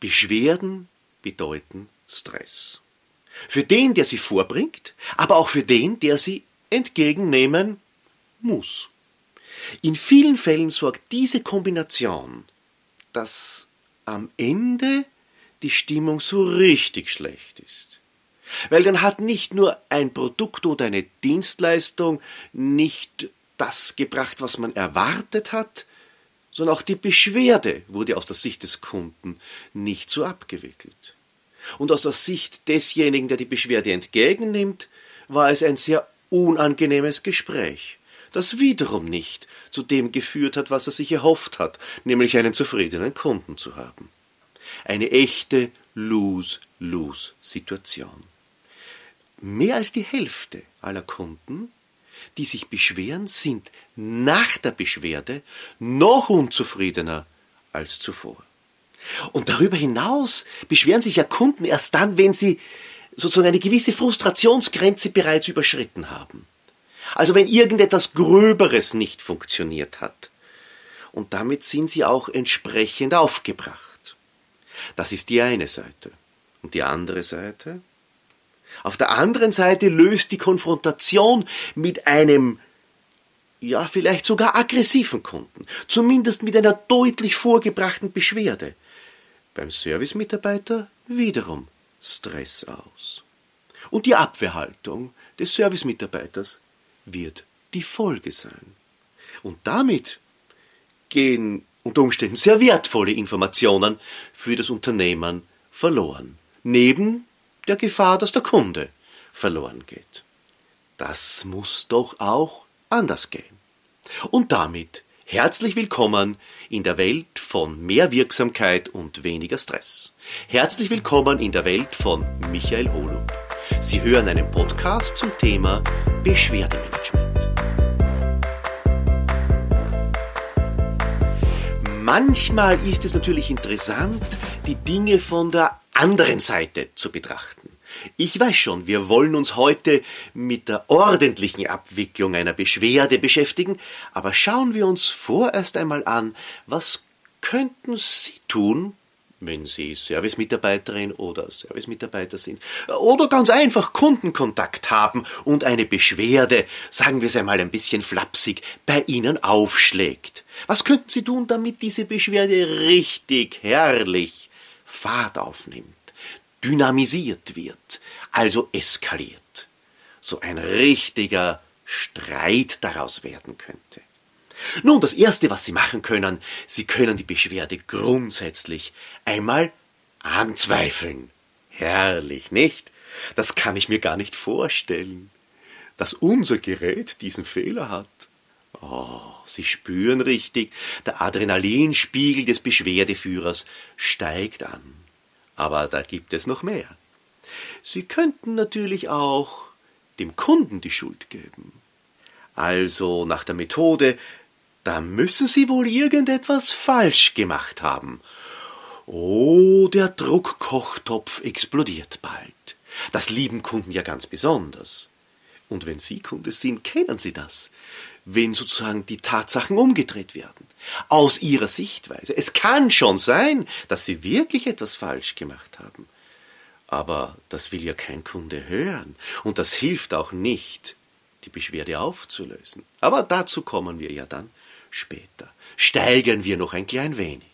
Beschwerden bedeuten Stress. Für den, der sie vorbringt, aber auch für den, der sie entgegennehmen muss. In vielen Fällen sorgt diese Kombination, dass am Ende die Stimmung so richtig schlecht ist. Weil dann hat nicht nur ein Produkt oder eine Dienstleistung nicht das gebracht, was man erwartet hat, sondern auch die Beschwerde wurde aus der Sicht des Kunden nicht so abgewickelt. Und aus der Sicht desjenigen, der die Beschwerde entgegennimmt, war es ein sehr unangenehmes Gespräch, das wiederum nicht zu dem geführt hat, was er sich erhofft hat, nämlich einen zufriedenen Kunden zu haben. Eine echte Lose-Lose-Situation. Mehr als die Hälfte aller Kunden, die sich beschweren, sind nach der Beschwerde noch unzufriedener als zuvor. Und darüber hinaus beschweren sich ja Kunden erst dann, wenn sie sozusagen eine gewisse Frustrationsgrenze bereits überschritten haben. Also wenn irgendetwas Gröberes nicht funktioniert hat. Und damit sind sie auch entsprechend aufgebracht. Das ist die eine Seite. Und die andere Seite? Auf der anderen Seite löst die Konfrontation mit einem ja, vielleicht sogar aggressiven Kunden, zumindest mit einer deutlich vorgebrachten Beschwerde, beim Servicemitarbeiter wiederum Stress aus. Und die Abwehrhaltung des Servicemitarbeiters wird die Folge sein. Und damit gehen unter Umständen sehr wertvolle Informationen für das Unternehmen verloren. Neben der Gefahr, dass der Kunde verloren geht. Das muss doch auch anders gehen. Und damit Herzlich willkommen in der Welt von mehr Wirksamkeit und weniger Stress. Herzlich willkommen in der Welt von Michael Holub. Sie hören einen Podcast zum Thema Beschwerdemanagement. Manchmal ist es natürlich interessant, die Dinge von der anderen Seite zu betrachten. Ich weiß schon, wir wollen uns heute mit der ordentlichen Abwicklung einer Beschwerde beschäftigen, aber schauen wir uns vorerst einmal an, was könnten Sie tun, wenn Sie Servicemitarbeiterin oder Servicemitarbeiter sind, oder ganz einfach Kundenkontakt haben und eine Beschwerde, sagen wir es einmal ein bisschen flapsig, bei Ihnen aufschlägt. Was könnten Sie tun, damit diese Beschwerde richtig herrlich Fahrt aufnimmt? dynamisiert wird, also eskaliert, so ein richtiger Streit daraus werden könnte. Nun, das Erste, was Sie machen können, Sie können die Beschwerde grundsätzlich einmal anzweifeln. Herrlich, nicht? Das kann ich mir gar nicht vorstellen, dass unser Gerät diesen Fehler hat. Oh, Sie spüren richtig, der Adrenalinspiegel des Beschwerdeführers steigt an. Aber da gibt es noch mehr. Sie könnten natürlich auch dem Kunden die Schuld geben. Also nach der Methode, da müssen Sie wohl irgendetwas falsch gemacht haben. Oh, der Druckkochtopf explodiert bald. Das lieben Kunden ja ganz besonders. Und wenn Sie Kunde sind, kennen Sie das wenn sozusagen die Tatsachen umgedreht werden. Aus ihrer Sichtweise. Es kann schon sein, dass sie wirklich etwas falsch gemacht haben. Aber das will ja kein Kunde hören. Und das hilft auch nicht, die Beschwerde aufzulösen. Aber dazu kommen wir ja dann später. Steigern wir noch ein klein wenig.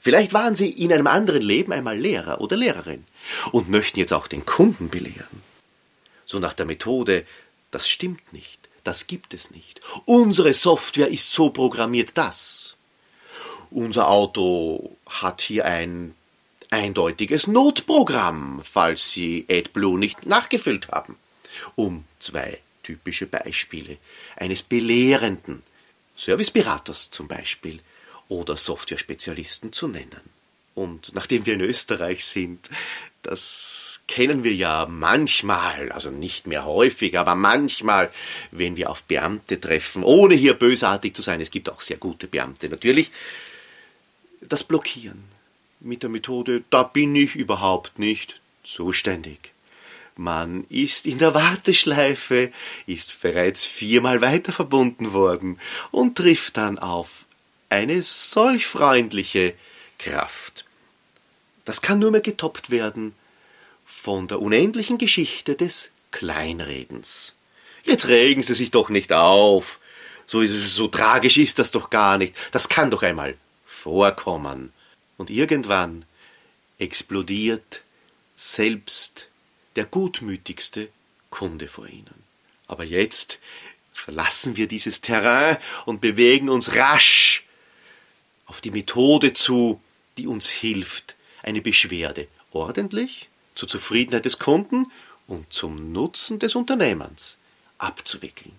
Vielleicht waren Sie in einem anderen Leben einmal Lehrer oder Lehrerin und möchten jetzt auch den Kunden belehren. So nach der Methode, das stimmt nicht. Das gibt es nicht. Unsere Software ist so programmiert, dass unser Auto hat hier ein eindeutiges Notprogramm, falls Sie AdBlue nicht nachgefüllt haben. Um zwei typische Beispiele eines belehrenden Serviceberaters zum Beispiel oder Software-Spezialisten zu nennen. Und nachdem wir in Österreich sind, das kennen wir ja manchmal, also nicht mehr häufig, aber manchmal, wenn wir auf Beamte treffen, ohne hier bösartig zu sein, es gibt auch sehr gute Beamte natürlich, das Blockieren mit der Methode, da bin ich überhaupt nicht zuständig. Man ist in der Warteschleife, ist bereits viermal weiter verbunden worden und trifft dann auf eine solch freundliche Kraft. Das kann nur mehr getoppt werden von der unendlichen Geschichte des Kleinredens. Jetzt regen Sie sich doch nicht auf. So, so tragisch ist das doch gar nicht. Das kann doch einmal vorkommen. Und irgendwann explodiert selbst der gutmütigste Kunde vor Ihnen. Aber jetzt verlassen wir dieses Terrain und bewegen uns rasch auf die Methode zu, die uns hilft, eine Beschwerde ordentlich, zur Zufriedenheit des Kunden und zum Nutzen des Unternehmens abzuwickeln.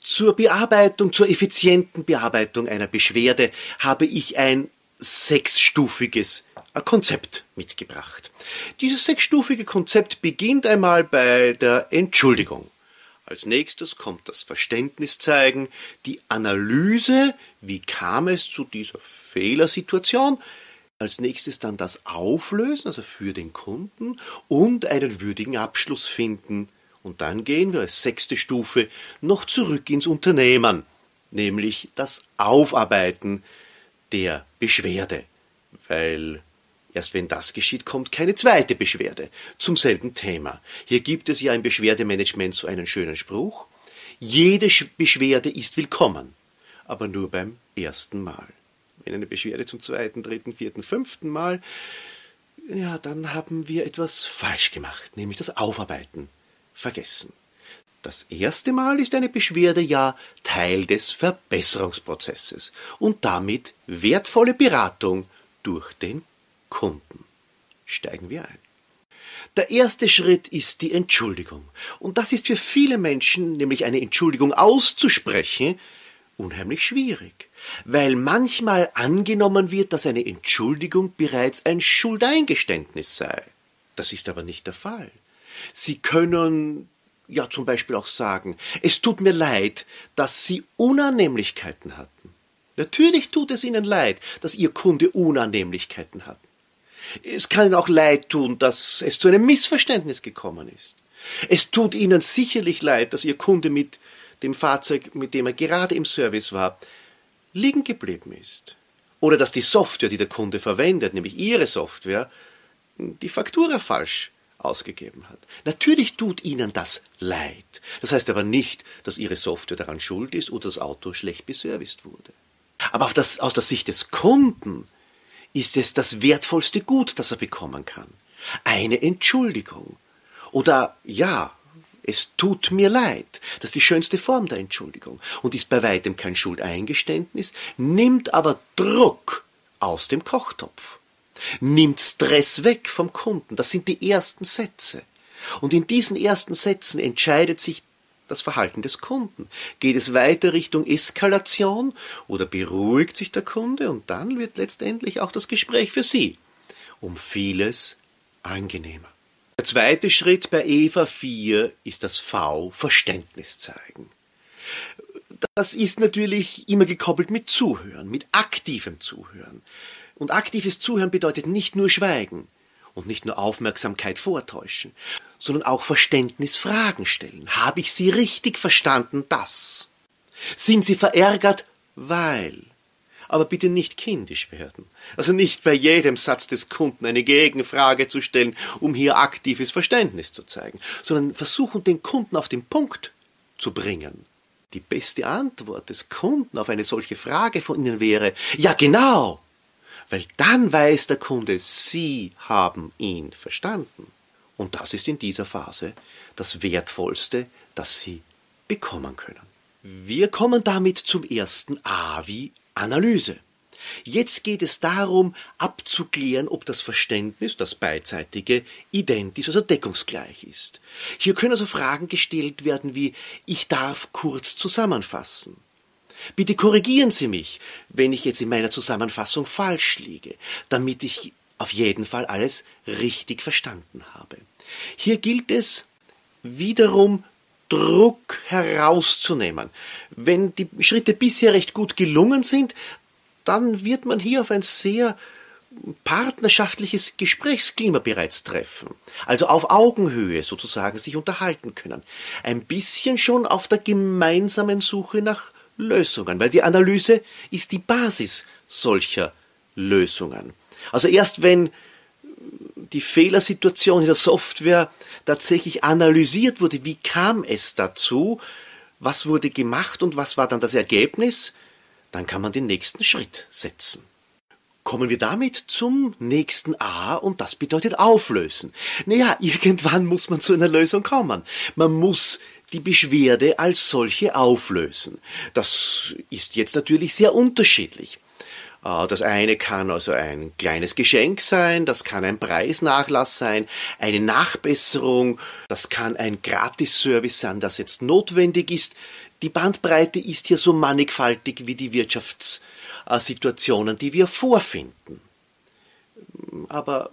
Zur Bearbeitung, zur effizienten Bearbeitung einer Beschwerde habe ich ein sechsstufiges Konzept mitgebracht. Dieses sechsstufige Konzept beginnt einmal bei der Entschuldigung. Als nächstes kommt das Verständnis zeigen, die Analyse, wie kam es zu dieser Fehlersituation, als nächstes dann das Auflösen, also für den Kunden, und einen würdigen Abschluss finden. Und dann gehen wir als sechste Stufe noch zurück ins Unternehmen, nämlich das Aufarbeiten der Beschwerde, weil Erst wenn das geschieht, kommt keine zweite Beschwerde zum selben Thema. Hier gibt es ja im Beschwerdemanagement so einen schönen Spruch. Jede Beschwerde ist willkommen, aber nur beim ersten Mal. Wenn eine Beschwerde zum zweiten, dritten, vierten, fünften Mal, ja, dann haben wir etwas falsch gemacht, nämlich das Aufarbeiten vergessen. Das erste Mal ist eine Beschwerde ja Teil des Verbesserungsprozesses und damit wertvolle Beratung durch den Kunden. Steigen wir ein. Der erste Schritt ist die Entschuldigung. Und das ist für viele Menschen, nämlich eine Entschuldigung auszusprechen, unheimlich schwierig, weil manchmal angenommen wird, dass eine Entschuldigung bereits ein Schuldeingeständnis sei. Das ist aber nicht der Fall. Sie können ja zum Beispiel auch sagen, es tut mir leid, dass Sie Unannehmlichkeiten hatten. Natürlich tut es Ihnen leid, dass Ihr Kunde Unannehmlichkeiten hat. Es kann Ihnen auch leid tun, dass es zu einem Missverständnis gekommen ist. Es tut Ihnen sicherlich leid, dass Ihr Kunde mit dem Fahrzeug, mit dem er gerade im Service war, liegen geblieben ist. Oder dass die Software, die der Kunde verwendet, nämlich Ihre Software, die Faktura falsch ausgegeben hat. Natürlich tut Ihnen das leid. Das heißt aber nicht, dass Ihre Software daran schuld ist oder das Auto schlecht beserviced wurde. Aber das, aus der Sicht des Kunden ist es das wertvollste Gut, das er bekommen kann. Eine Entschuldigung. Oder ja, es tut mir leid. Das ist die schönste Form der Entschuldigung und ist bei weitem kein Schuldeingeständnis, nimmt aber Druck aus dem Kochtopf, nimmt Stress weg vom Kunden. Das sind die ersten Sätze. Und in diesen ersten Sätzen entscheidet sich das Verhalten des Kunden? Geht es weiter Richtung Eskalation oder beruhigt sich der Kunde und dann wird letztendlich auch das Gespräch für Sie um vieles angenehmer. Der zweite Schritt bei Eva 4 ist das V Verständnis zeigen. Das ist natürlich immer gekoppelt mit Zuhören, mit aktivem Zuhören. Und aktives Zuhören bedeutet nicht nur Schweigen und nicht nur Aufmerksamkeit vortäuschen, sondern auch Verständnisfragen stellen. Habe ich Sie richtig verstanden, das? Sind Sie verärgert, weil? Aber bitte nicht kindisch werden. Also nicht bei jedem Satz des Kunden eine Gegenfrage zu stellen, um hier aktives Verständnis zu zeigen, sondern versuchen, den Kunden auf den Punkt zu bringen. Die beste Antwort des Kunden auf eine solche Frage von Ihnen wäre, ja genau, weil dann weiß der Kunde, Sie haben ihn verstanden. Und das ist in dieser Phase das Wertvollste, das Sie bekommen können. Wir kommen damit zum ersten A wie Analyse. Jetzt geht es darum, abzuklären, ob das Verständnis, das beidseitige, identisch, also deckungsgleich ist. Hier können also Fragen gestellt werden wie Ich darf kurz zusammenfassen. Bitte korrigieren Sie mich, wenn ich jetzt in meiner Zusammenfassung falsch liege, damit ich auf jeden Fall alles richtig verstanden habe. Hier gilt es wiederum Druck herauszunehmen. Wenn die Schritte bisher recht gut gelungen sind, dann wird man hier auf ein sehr partnerschaftliches Gesprächsklima bereits treffen. Also auf Augenhöhe sozusagen sich unterhalten können. Ein bisschen schon auf der gemeinsamen Suche nach Lösungen, weil die Analyse ist die Basis solcher Lösungen. Also erst wenn die Fehlersituation in der Software tatsächlich analysiert wurde, wie kam es dazu, was wurde gemacht und was war dann das Ergebnis, dann kann man den nächsten Schritt setzen. Kommen wir damit zum nächsten A und das bedeutet auflösen. Naja, irgendwann muss man zu einer Lösung kommen. Man muss die Beschwerde als solche auflösen. Das ist jetzt natürlich sehr unterschiedlich. Äh, das eine kann also ein kleines Geschenk sein, das kann ein Preisnachlass sein, eine Nachbesserung, das kann ein Gratisservice sein, das jetzt notwendig ist. Die Bandbreite ist hier so mannigfaltig wie die Wirtschaftssituationen, die wir vorfinden. Aber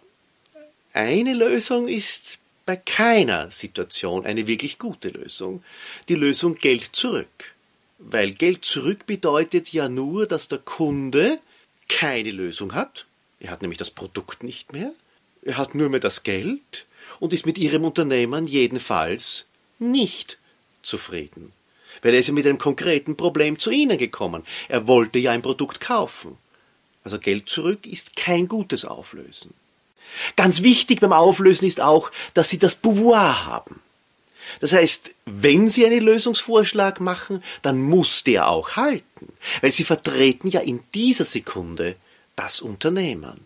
eine Lösung ist bei keiner Situation eine wirklich gute Lösung. Die Lösung Geld zurück. Weil Geld zurück bedeutet ja nur, dass der Kunde keine Lösung hat. Er hat nämlich das Produkt nicht mehr. Er hat nur mehr das Geld und ist mit ihrem Unternehmen jedenfalls nicht zufrieden. Weil er ist ja mit einem konkreten Problem zu Ihnen gekommen. Er wollte ja ein Produkt kaufen. Also Geld zurück ist kein gutes Auflösen. Ganz wichtig beim Auflösen ist auch, dass Sie das Pouvoir haben. Das heißt, wenn Sie einen Lösungsvorschlag machen, dann muss der auch halten, weil Sie vertreten ja in dieser Sekunde das Unternehmen.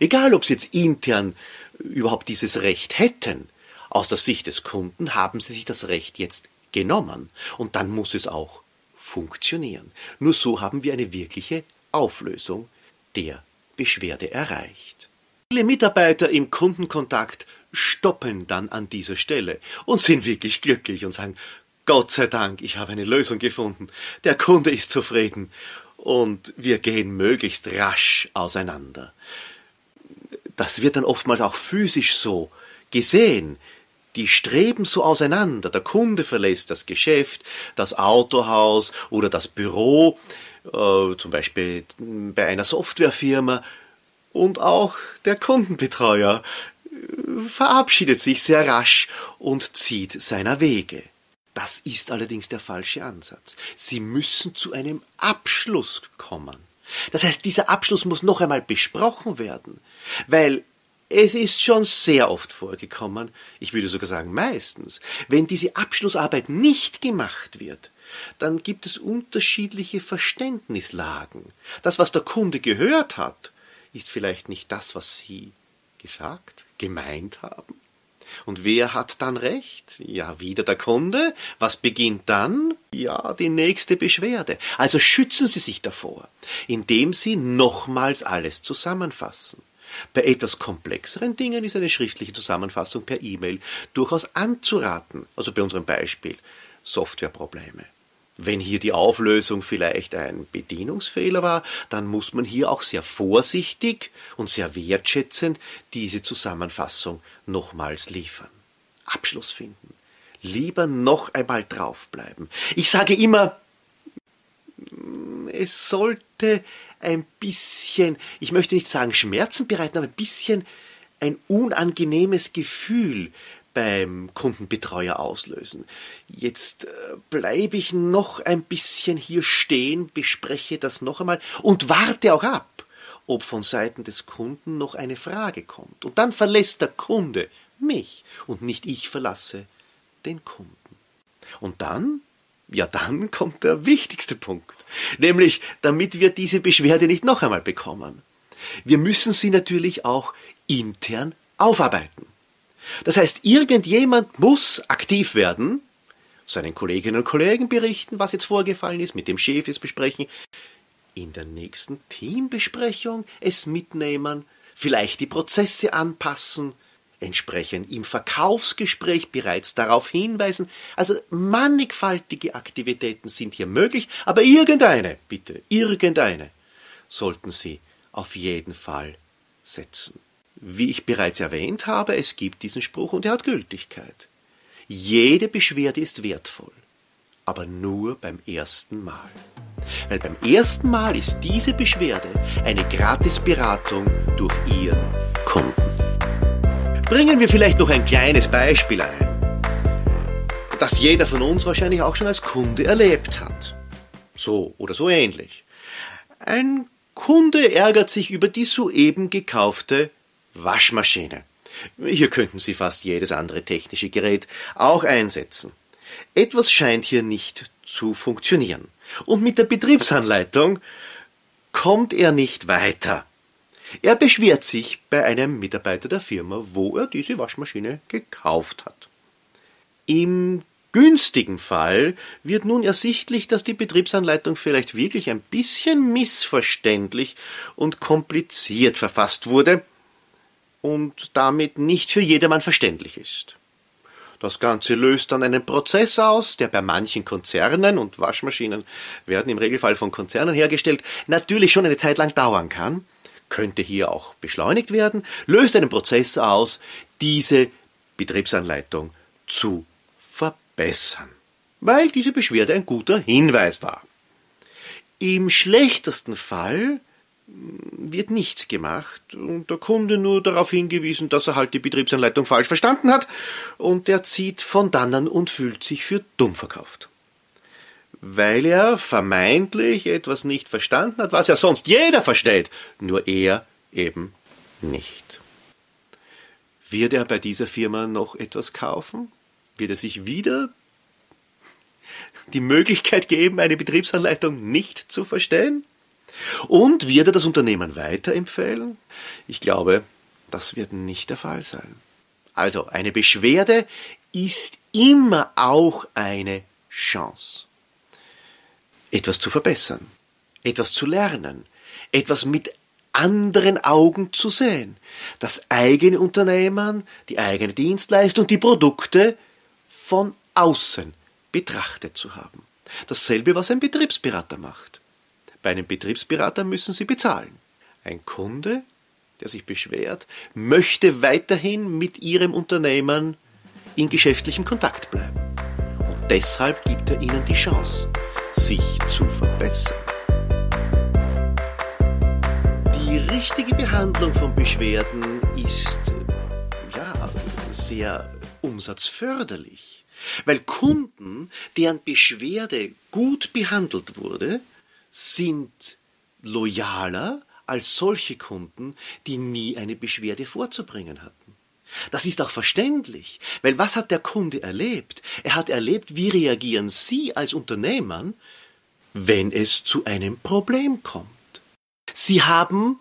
Egal, ob Sie jetzt intern überhaupt dieses Recht hätten, aus der Sicht des Kunden haben Sie sich das Recht jetzt genommen und dann muss es auch funktionieren. Nur so haben wir eine wirkliche Auflösung der Beschwerde erreicht. Viele Mitarbeiter im Kundenkontakt stoppen dann an dieser Stelle und sind wirklich glücklich und sagen, Gott sei Dank, ich habe eine Lösung gefunden. Der Kunde ist zufrieden und wir gehen möglichst rasch auseinander. Das wird dann oftmals auch physisch so gesehen. Die streben so auseinander. Der Kunde verlässt das Geschäft, das Autohaus oder das Büro, äh, zum Beispiel bei einer Softwarefirma, und auch der Kundenbetreuer verabschiedet sich sehr rasch und zieht seiner Wege. Das ist allerdings der falsche Ansatz. Sie müssen zu einem Abschluss kommen. Das heißt, dieser Abschluss muss noch einmal besprochen werden, weil es ist schon sehr oft vorgekommen, ich würde sogar sagen meistens, wenn diese Abschlussarbeit nicht gemacht wird, dann gibt es unterschiedliche Verständnislagen. Das, was der Kunde gehört hat, ist vielleicht nicht das, was Sie gesagt, gemeint haben. Und wer hat dann recht? Ja, wieder der Kunde. Was beginnt dann? Ja, die nächste Beschwerde. Also schützen Sie sich davor, indem Sie nochmals alles zusammenfassen. Bei etwas komplexeren Dingen ist eine schriftliche Zusammenfassung per E-Mail durchaus anzuraten. Also bei unserem Beispiel Softwareprobleme. Wenn hier die Auflösung vielleicht ein Bedienungsfehler war, dann muss man hier auch sehr vorsichtig und sehr wertschätzend diese Zusammenfassung nochmals liefern. Abschluss finden. Lieber noch einmal draufbleiben. Ich sage immer, es sollte ein bisschen, ich möchte nicht sagen Schmerzen bereiten, aber ein bisschen ein unangenehmes Gefühl beim Kundenbetreuer auslösen. Jetzt äh, bleibe ich noch ein bisschen hier stehen, bespreche das noch einmal und warte auch ab, ob von Seiten des Kunden noch eine Frage kommt. Und dann verlässt der Kunde mich und nicht ich verlasse den Kunden. Und dann, ja dann kommt der wichtigste Punkt, nämlich damit wir diese Beschwerde nicht noch einmal bekommen. Wir müssen sie natürlich auch intern aufarbeiten. Das heißt, irgendjemand muss aktiv werden, seinen Kolleginnen und Kollegen berichten, was jetzt vorgefallen ist, mit dem Chef es besprechen, in der nächsten Teambesprechung es mitnehmen, vielleicht die Prozesse anpassen, entsprechend im Verkaufsgespräch bereits darauf hinweisen. Also mannigfaltige Aktivitäten sind hier möglich, aber irgendeine, bitte, irgendeine sollten Sie auf jeden Fall setzen. Wie ich bereits erwähnt habe, es gibt diesen Spruch und er hat Gültigkeit. Jede Beschwerde ist wertvoll, aber nur beim ersten Mal. Weil beim ersten Mal ist diese Beschwerde eine Gratisberatung durch Ihren Kunden. Bringen wir vielleicht noch ein kleines Beispiel ein, das jeder von uns wahrscheinlich auch schon als Kunde erlebt hat. So oder so ähnlich. Ein Kunde ärgert sich über die soeben gekaufte Waschmaschine. Hier könnten Sie fast jedes andere technische Gerät auch einsetzen. Etwas scheint hier nicht zu funktionieren. Und mit der Betriebsanleitung kommt er nicht weiter. Er beschwert sich bei einem Mitarbeiter der Firma, wo er diese Waschmaschine gekauft hat. Im günstigen Fall wird nun ersichtlich, dass die Betriebsanleitung vielleicht wirklich ein bisschen missverständlich und kompliziert verfasst wurde und damit nicht für jedermann verständlich ist. Das Ganze löst dann einen Prozess aus, der bei manchen Konzernen und Waschmaschinen werden im Regelfall von Konzernen hergestellt, natürlich schon eine Zeit lang dauern kann, könnte hier auch beschleunigt werden, löst einen Prozess aus, diese Betriebsanleitung zu verbessern, weil diese Beschwerde ein guter Hinweis war. Im schlechtesten Fall wird nichts gemacht und der Kunde nur darauf hingewiesen, dass er halt die Betriebsanleitung falsch verstanden hat und er zieht von dannen und fühlt sich für dumm verkauft. Weil er vermeintlich etwas nicht verstanden hat, was ja sonst jeder versteht, nur er eben nicht. Wird er bei dieser Firma noch etwas kaufen? Wird er sich wieder die Möglichkeit geben, eine Betriebsanleitung nicht zu verstehen? Und wird er das Unternehmen weiterempfehlen? Ich glaube, das wird nicht der Fall sein. Also eine Beschwerde ist immer auch eine Chance. Etwas zu verbessern, etwas zu lernen, etwas mit anderen Augen zu sehen, das eigene Unternehmen, die eigene Dienstleistung, die Produkte von außen betrachtet zu haben. Dasselbe, was ein Betriebsberater macht. Bei einem Betriebsberater müssen Sie bezahlen. Ein Kunde, der sich beschwert, möchte weiterhin mit Ihrem Unternehmen in geschäftlichem Kontakt bleiben. Und deshalb gibt er Ihnen die Chance, sich zu verbessern. Die richtige Behandlung von Beschwerden ist ja sehr umsatzförderlich, weil Kunden, deren Beschwerde gut behandelt wurde, sind loyaler als solche Kunden, die nie eine Beschwerde vorzubringen hatten. Das ist auch verständlich, weil was hat der Kunde erlebt? Er hat erlebt, wie reagieren Sie als Unternehmer, wenn es zu einem Problem kommt. Sie haben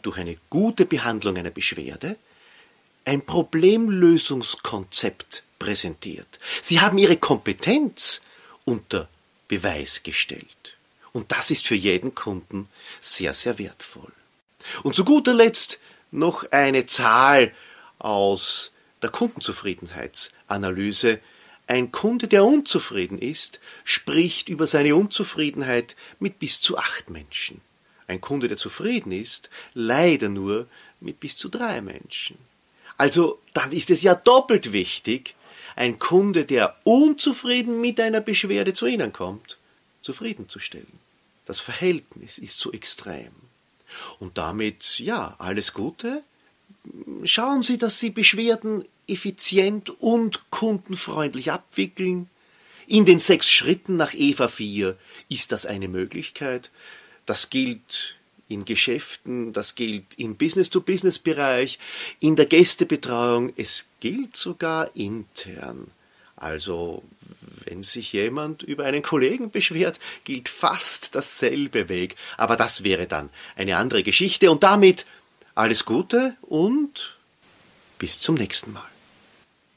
durch eine gute Behandlung einer Beschwerde ein Problemlösungskonzept präsentiert. Sie haben Ihre Kompetenz unter Beweis gestellt. Und das ist für jeden Kunden sehr, sehr wertvoll. Und zu guter Letzt noch eine Zahl aus der Kundenzufriedenheitsanalyse. Ein Kunde, der unzufrieden ist, spricht über seine Unzufriedenheit mit bis zu acht Menschen. Ein Kunde, der zufrieden ist, leider nur mit bis zu drei Menschen. Also dann ist es ja doppelt wichtig, ein Kunde, der unzufrieden mit einer Beschwerde zu Ihnen kommt, zufriedenzustellen. Das Verhältnis ist so extrem. Und damit, ja, alles Gute. Schauen Sie, dass Sie Beschwerden effizient und kundenfreundlich abwickeln. In den sechs Schritten nach EVA 4 ist das eine Möglichkeit. Das gilt in Geschäften, das gilt im Business-to-Business-Bereich, in der Gästebetreuung, es gilt sogar intern. Also, wenn sich jemand über einen Kollegen beschwert, gilt fast dasselbe Weg. Aber das wäre dann eine andere Geschichte. Und damit alles Gute und bis zum nächsten Mal.